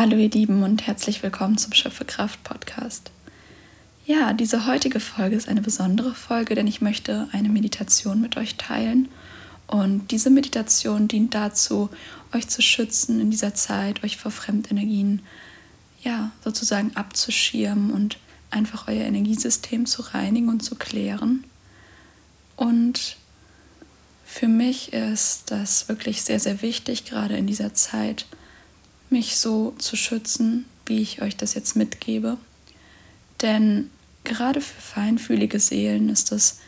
Hallo ihr Lieben und herzlich willkommen zum Schöpfekraft Podcast. Ja, diese heutige Folge ist eine besondere Folge, denn ich möchte eine Meditation mit euch teilen. Und diese Meditation dient dazu, euch zu schützen in dieser Zeit, euch vor Fremdenergien ja, sozusagen abzuschirmen und einfach euer Energiesystem zu reinigen und zu klären. Und für mich ist das wirklich sehr, sehr wichtig, gerade in dieser Zeit, mich so zu schützen, wie ich euch das jetzt mitgebe. Denn gerade für feinfühlige Seelen ist es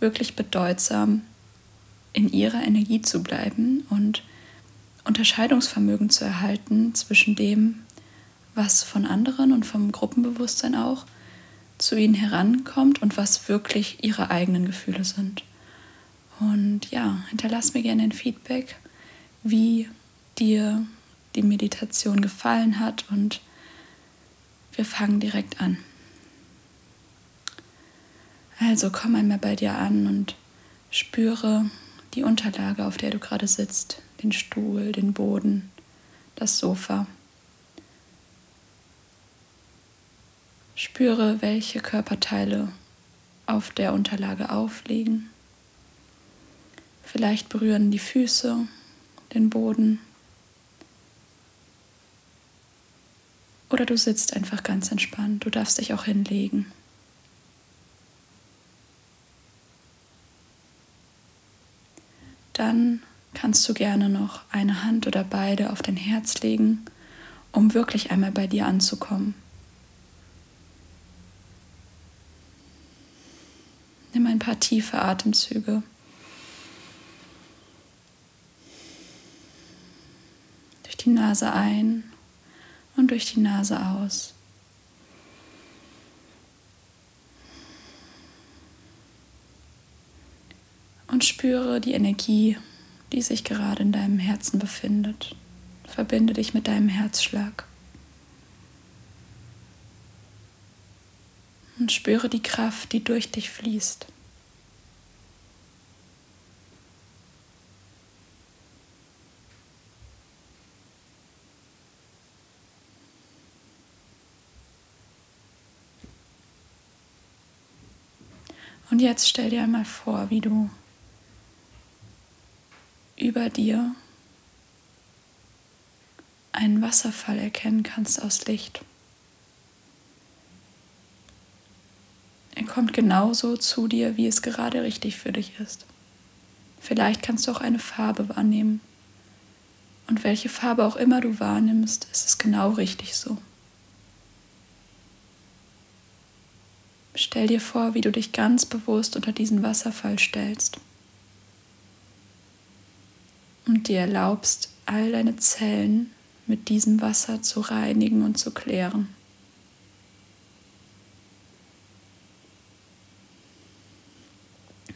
wirklich bedeutsam, in ihrer Energie zu bleiben und Unterscheidungsvermögen zu erhalten zwischen dem, was von anderen und vom Gruppenbewusstsein auch zu ihnen herankommt und was wirklich ihre eigenen Gefühle sind. Und ja, hinterlass mir gerne ein Feedback, wie dir die Meditation gefallen hat und wir fangen direkt an. Also komm einmal bei dir an und spüre die Unterlage, auf der du gerade sitzt, den Stuhl, den Boden, das Sofa. Spüre, welche Körperteile auf der Unterlage aufliegen. Vielleicht berühren die Füße den Boden Oder du sitzt einfach ganz entspannt. Du darfst dich auch hinlegen. Dann kannst du gerne noch eine Hand oder beide auf dein Herz legen, um wirklich einmal bei dir anzukommen. Nimm ein paar tiefe Atemzüge. Durch die Nase ein und durch die Nase aus. Und spüre die Energie, die sich gerade in deinem Herzen befindet. Verbinde dich mit deinem Herzschlag. Und spüre die Kraft, die durch dich fließt. Und jetzt stell dir einmal vor, wie du über dir einen Wasserfall erkennen kannst aus Licht. Er kommt genauso zu dir, wie es gerade richtig für dich ist. Vielleicht kannst du auch eine Farbe wahrnehmen. Und welche Farbe auch immer du wahrnimmst, ist es genau richtig so. Stell dir vor, wie du dich ganz bewusst unter diesen Wasserfall stellst und dir erlaubst, all deine Zellen mit diesem Wasser zu reinigen und zu klären.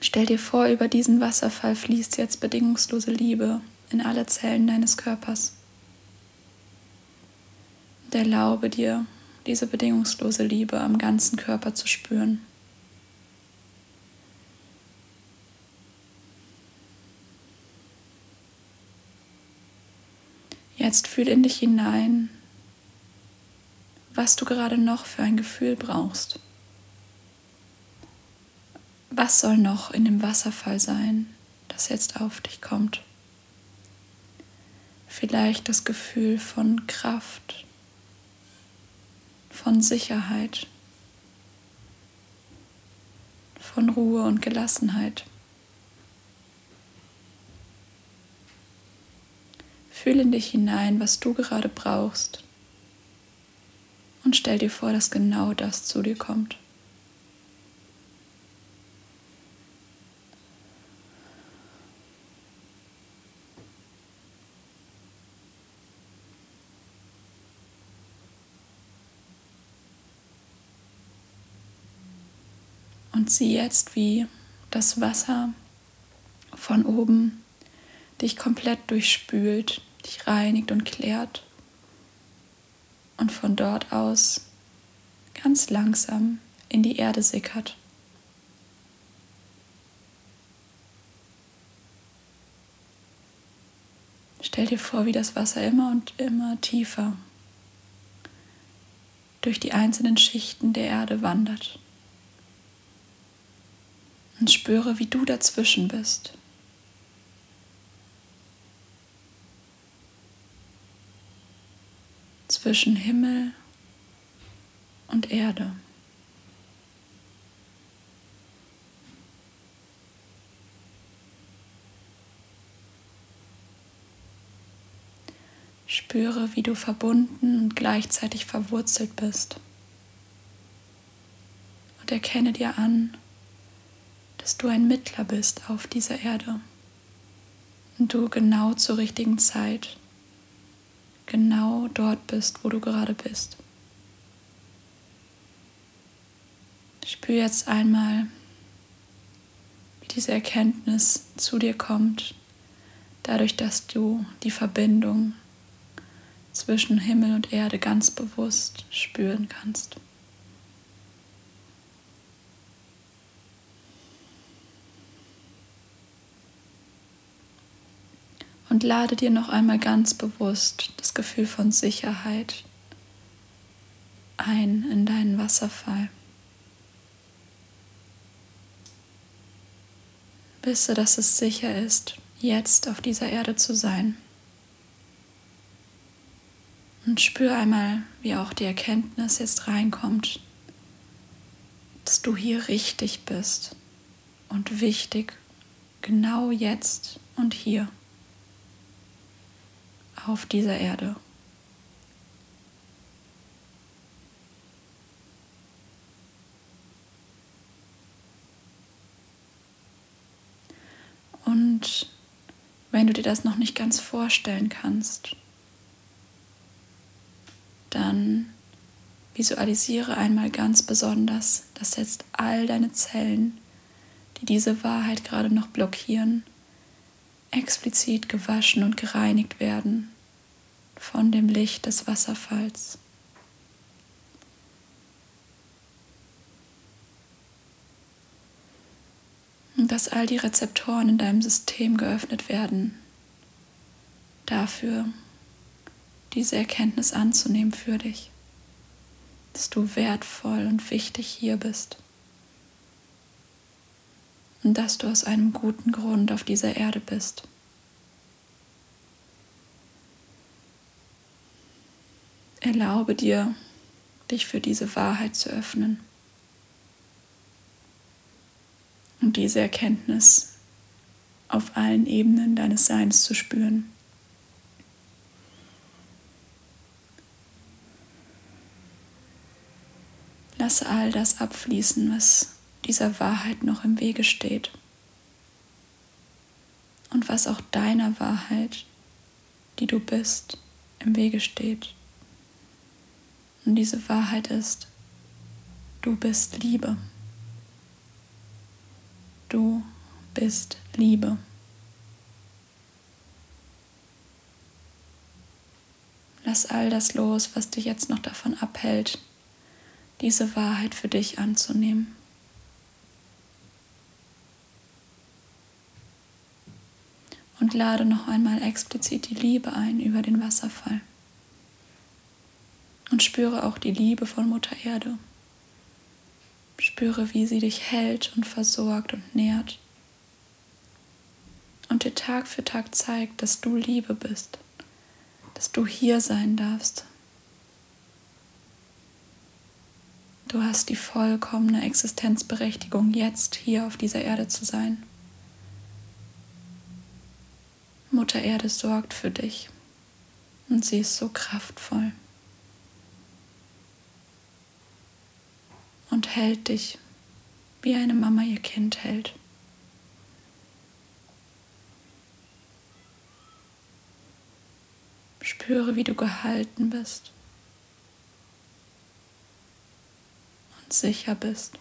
Stell dir vor, über diesen Wasserfall fließt jetzt bedingungslose Liebe in alle Zellen deines Körpers. Und erlaube dir, diese bedingungslose Liebe am ganzen Körper zu spüren. Jetzt fühl in dich hinein, was du gerade noch für ein Gefühl brauchst. Was soll noch in dem Wasserfall sein, das jetzt auf dich kommt? Vielleicht das Gefühl von Kraft, von Sicherheit, von Ruhe und Gelassenheit. Fühle in dich hinein, was du gerade brauchst und stell dir vor, dass genau das zu dir kommt. Und sieh jetzt, wie das Wasser von oben dich komplett durchspült, dich reinigt und klärt und von dort aus ganz langsam in die Erde sickert. Stell dir vor, wie das Wasser immer und immer tiefer durch die einzelnen Schichten der Erde wandert. Und spüre, wie du dazwischen bist. Zwischen Himmel und Erde. Spüre, wie du verbunden und gleichzeitig verwurzelt bist. Und erkenne dir an, dass du ein Mittler bist auf dieser Erde und du genau zur richtigen Zeit genau dort bist, wo du gerade bist. Spür jetzt einmal, wie diese Erkenntnis zu dir kommt, dadurch, dass du die Verbindung zwischen Himmel und Erde ganz bewusst spüren kannst. Und lade dir noch einmal ganz bewusst das Gefühl von Sicherheit ein in deinen Wasserfall. Wisse, dass es sicher ist, jetzt auf dieser Erde zu sein. Und spür einmal, wie auch die Erkenntnis jetzt reinkommt, dass du hier richtig bist und wichtig, genau jetzt und hier auf dieser Erde. Und wenn du dir das noch nicht ganz vorstellen kannst, dann visualisiere einmal ganz besonders, dass jetzt all deine Zellen, die diese Wahrheit gerade noch blockieren, explizit gewaschen und gereinigt werden von dem Licht des Wasserfalls. Und dass all die Rezeptoren in deinem System geöffnet werden, dafür diese Erkenntnis anzunehmen für dich, dass du wertvoll und wichtig hier bist und dass du aus einem guten Grund auf dieser Erde bist. Erlaube dir, dich für diese Wahrheit zu öffnen und diese Erkenntnis auf allen Ebenen deines Seins zu spüren. Lasse all das abfließen, was dieser Wahrheit noch im Wege steht und was auch deiner Wahrheit, die du bist, im Wege steht. Und diese Wahrheit ist, du bist Liebe. Du bist Liebe. Lass all das los, was dich jetzt noch davon abhält, diese Wahrheit für dich anzunehmen. Und lade noch einmal explizit die Liebe ein über den Wasserfall. Und spüre auch die Liebe von Mutter Erde. Spüre, wie sie dich hält und versorgt und nährt. Und dir Tag für Tag zeigt, dass du Liebe bist, dass du hier sein darfst. Du hast die vollkommene Existenzberechtigung, jetzt hier auf dieser Erde zu sein. Mutter Erde sorgt für dich und sie ist so kraftvoll. und hält dich, wie eine Mama ihr Kind hält. Spüre, wie du gehalten bist und sicher bist.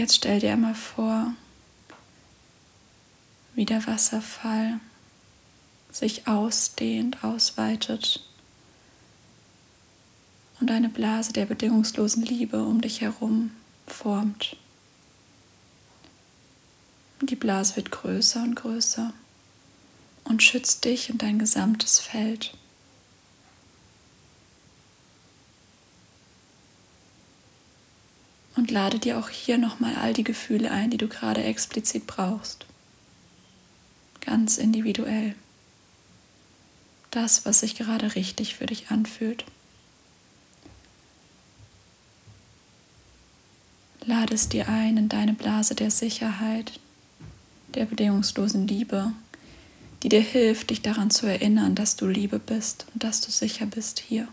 Jetzt stell dir einmal vor, wie der Wasserfall sich ausdehnt, ausweitet und eine Blase der bedingungslosen Liebe um dich herum formt. Die Blase wird größer und größer und schützt dich und dein gesamtes Feld. Lade dir auch hier nochmal all die Gefühle ein, die du gerade explizit brauchst. Ganz individuell. Das, was sich gerade richtig für dich anfühlt. Lade es dir ein in deine Blase der Sicherheit, der bedingungslosen Liebe, die dir hilft, dich daran zu erinnern, dass du Liebe bist und dass du sicher bist hier.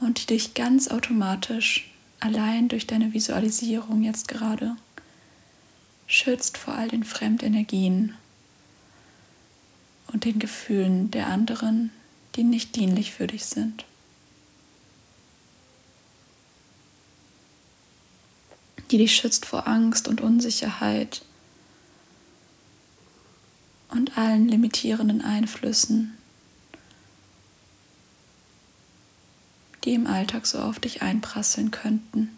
Und die dich ganz automatisch allein durch deine Visualisierung jetzt gerade schützt vor all den Fremdenergien und den Gefühlen der anderen, die nicht dienlich für dich sind. Die dich schützt vor Angst und Unsicherheit und allen limitierenden Einflüssen, die im Alltag so auf dich einprasseln könnten.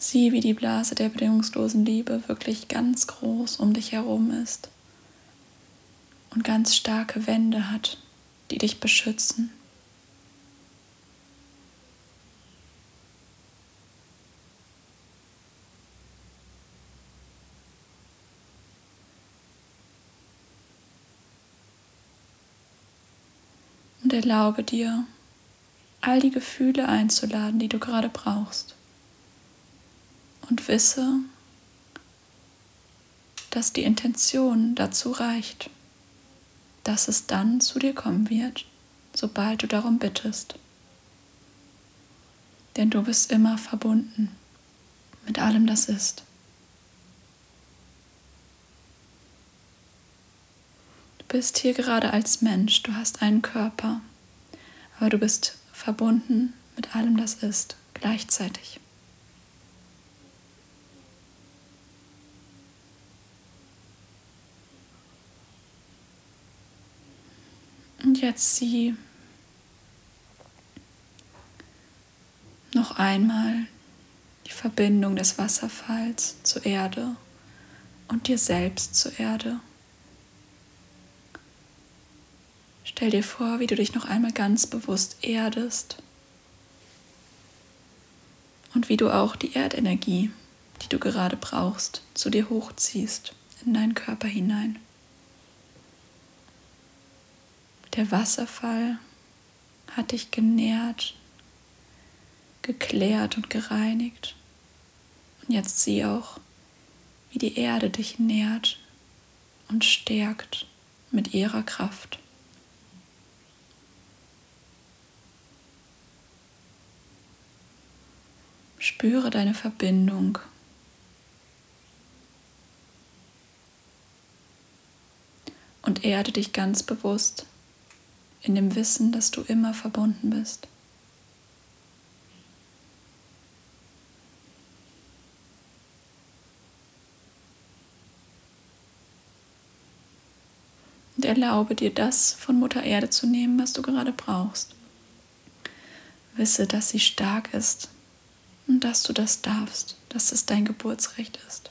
Sieh, wie die Blase der bedingungslosen Liebe wirklich ganz groß um dich herum ist und ganz starke Wände hat, die dich beschützen. Und erlaube dir, all die Gefühle einzuladen, die du gerade brauchst und wisse, dass die Intention dazu reicht, dass es dann zu dir kommen wird, sobald du darum bittest. Denn du bist immer verbunden mit allem, das ist. Du bist hier gerade als Mensch, du hast einen Körper, aber du bist verbunden mit allem, das ist, gleichzeitig. Und jetzt sieh noch einmal die Verbindung des Wasserfalls zur Erde und dir selbst zur Erde. Stell dir vor, wie du dich noch einmal ganz bewusst erdest und wie du auch die Erdenergie, die du gerade brauchst, zu dir hochziehst in deinen Körper hinein. Der Wasserfall hat dich genährt, geklärt und gereinigt. Und jetzt sieh auch, wie die Erde dich nährt und stärkt mit ihrer Kraft. Spüre deine Verbindung. Und erde dich ganz bewusst in dem Wissen, dass du immer verbunden bist. Und erlaube dir das von Mutter Erde zu nehmen, was du gerade brauchst. Wisse, dass sie stark ist und dass du das darfst, dass es dein Geburtsrecht ist.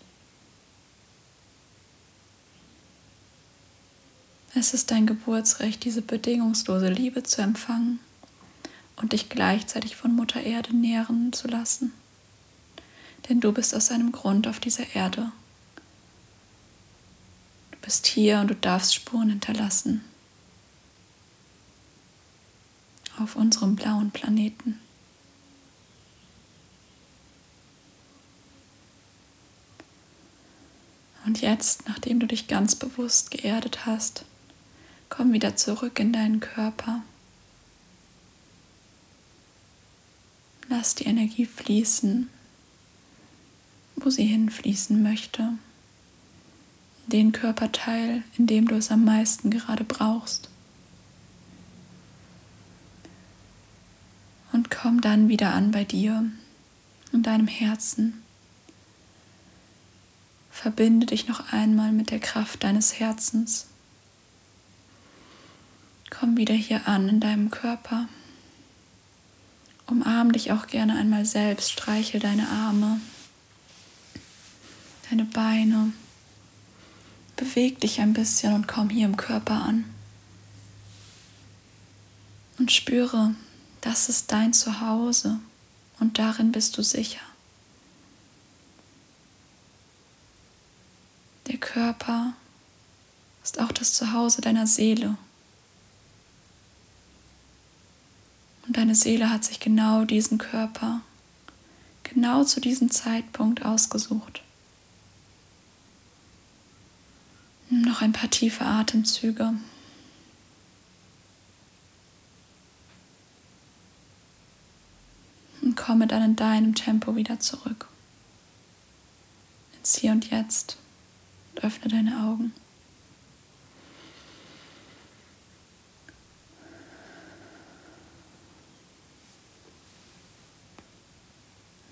Es ist dein Geburtsrecht, diese bedingungslose Liebe zu empfangen und dich gleichzeitig von Mutter Erde nähren zu lassen. Denn du bist aus einem Grund auf dieser Erde. Du bist hier und du darfst Spuren hinterlassen. Auf unserem blauen Planeten. Und jetzt, nachdem du dich ganz bewusst geerdet hast, Komm wieder zurück in deinen Körper. Lass die Energie fließen, wo sie hinfließen möchte. Den Körperteil, in dem du es am meisten gerade brauchst. Und komm dann wieder an bei dir, in deinem Herzen. Verbinde dich noch einmal mit der Kraft deines Herzens. Komm wieder hier an in deinem Körper. Umarm dich auch gerne einmal selbst, streichel deine Arme, deine Beine. Beweg dich ein bisschen und komm hier im Körper an. Und spüre, das ist dein Zuhause und darin bist du sicher. Der Körper ist auch das Zuhause deiner Seele. Und deine Seele hat sich genau diesen Körper, genau zu diesem Zeitpunkt ausgesucht. Nimm noch ein paar tiefe Atemzüge. Und komme dann in deinem Tempo wieder zurück. Ins Hier und Jetzt. Und öffne deine Augen.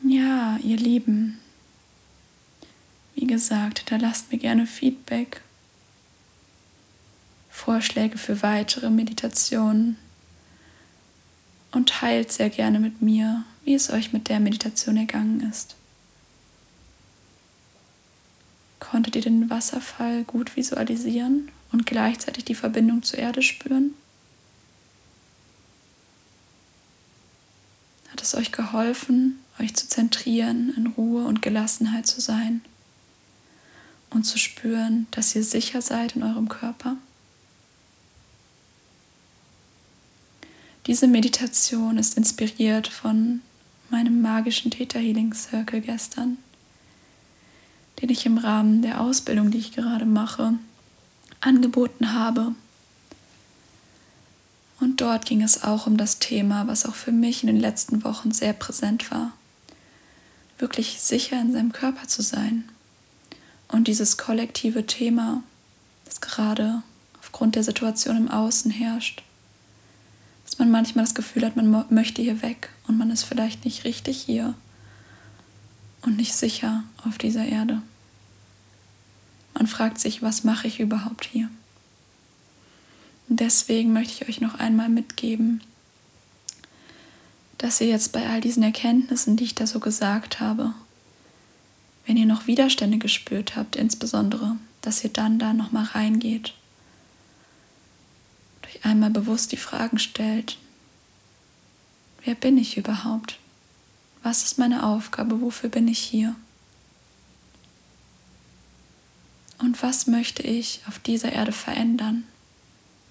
Ja, ihr Lieben, wie gesagt, da lasst mir gerne Feedback, Vorschläge für weitere Meditationen und teilt sehr gerne mit mir, wie es euch mit der Meditation ergangen ist. Konntet ihr den Wasserfall gut visualisieren und gleichzeitig die Verbindung zur Erde spüren? Hat es euch geholfen, euch zu zentrieren, in Ruhe und Gelassenheit zu sein und zu spüren, dass ihr sicher seid in eurem Körper. Diese Meditation ist inspiriert von meinem magischen Theta Healing Circle gestern, den ich im Rahmen der Ausbildung, die ich gerade mache, angeboten habe. Und dort ging es auch um das Thema, was auch für mich in den letzten Wochen sehr präsent war wirklich sicher in seinem Körper zu sein. Und dieses kollektive Thema, das gerade aufgrund der Situation im Außen herrscht, dass man manchmal das Gefühl hat, man möchte hier weg und man ist vielleicht nicht richtig hier und nicht sicher auf dieser Erde. Man fragt sich, was mache ich überhaupt hier? Und deswegen möchte ich euch noch einmal mitgeben, dass ihr jetzt bei all diesen Erkenntnissen, die ich da so gesagt habe, wenn ihr noch Widerstände gespürt habt, insbesondere, dass ihr dann da noch mal reingeht, euch einmal bewusst die Fragen stellt: Wer bin ich überhaupt? Was ist meine Aufgabe? Wofür bin ich hier? Und was möchte ich auf dieser Erde verändern?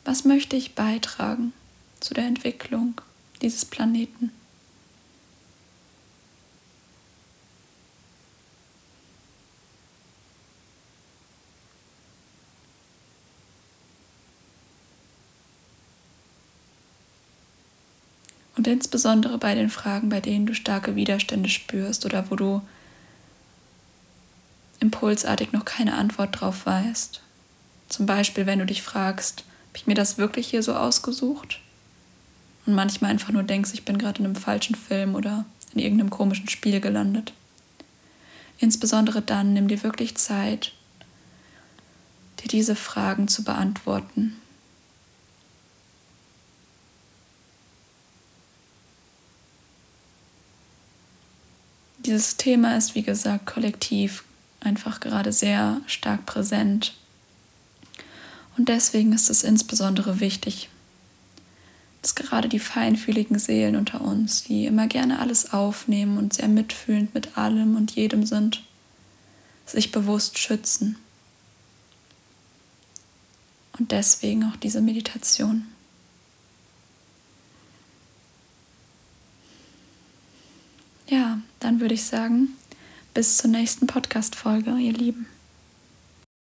Was möchte ich beitragen zu der Entwicklung dieses Planeten. Und insbesondere bei den Fragen, bei denen du starke Widerstände spürst oder wo du impulsartig noch keine Antwort drauf weißt. Zum Beispiel, wenn du dich fragst, habe ich mir das wirklich hier so ausgesucht? und manchmal einfach nur denkst, ich bin gerade in einem falschen Film oder in irgendeinem komischen Spiel gelandet. Insbesondere dann nimm dir wirklich Zeit, dir diese Fragen zu beantworten. Dieses Thema ist, wie gesagt, kollektiv einfach gerade sehr stark präsent. Und deswegen ist es insbesondere wichtig, dass gerade die feinfühligen Seelen unter uns, die immer gerne alles aufnehmen und sehr mitfühlend mit allem und jedem sind, sich bewusst schützen. Und deswegen auch diese Meditation. Ja, dann würde ich sagen, bis zur nächsten Podcast-Folge, ihr Lieben.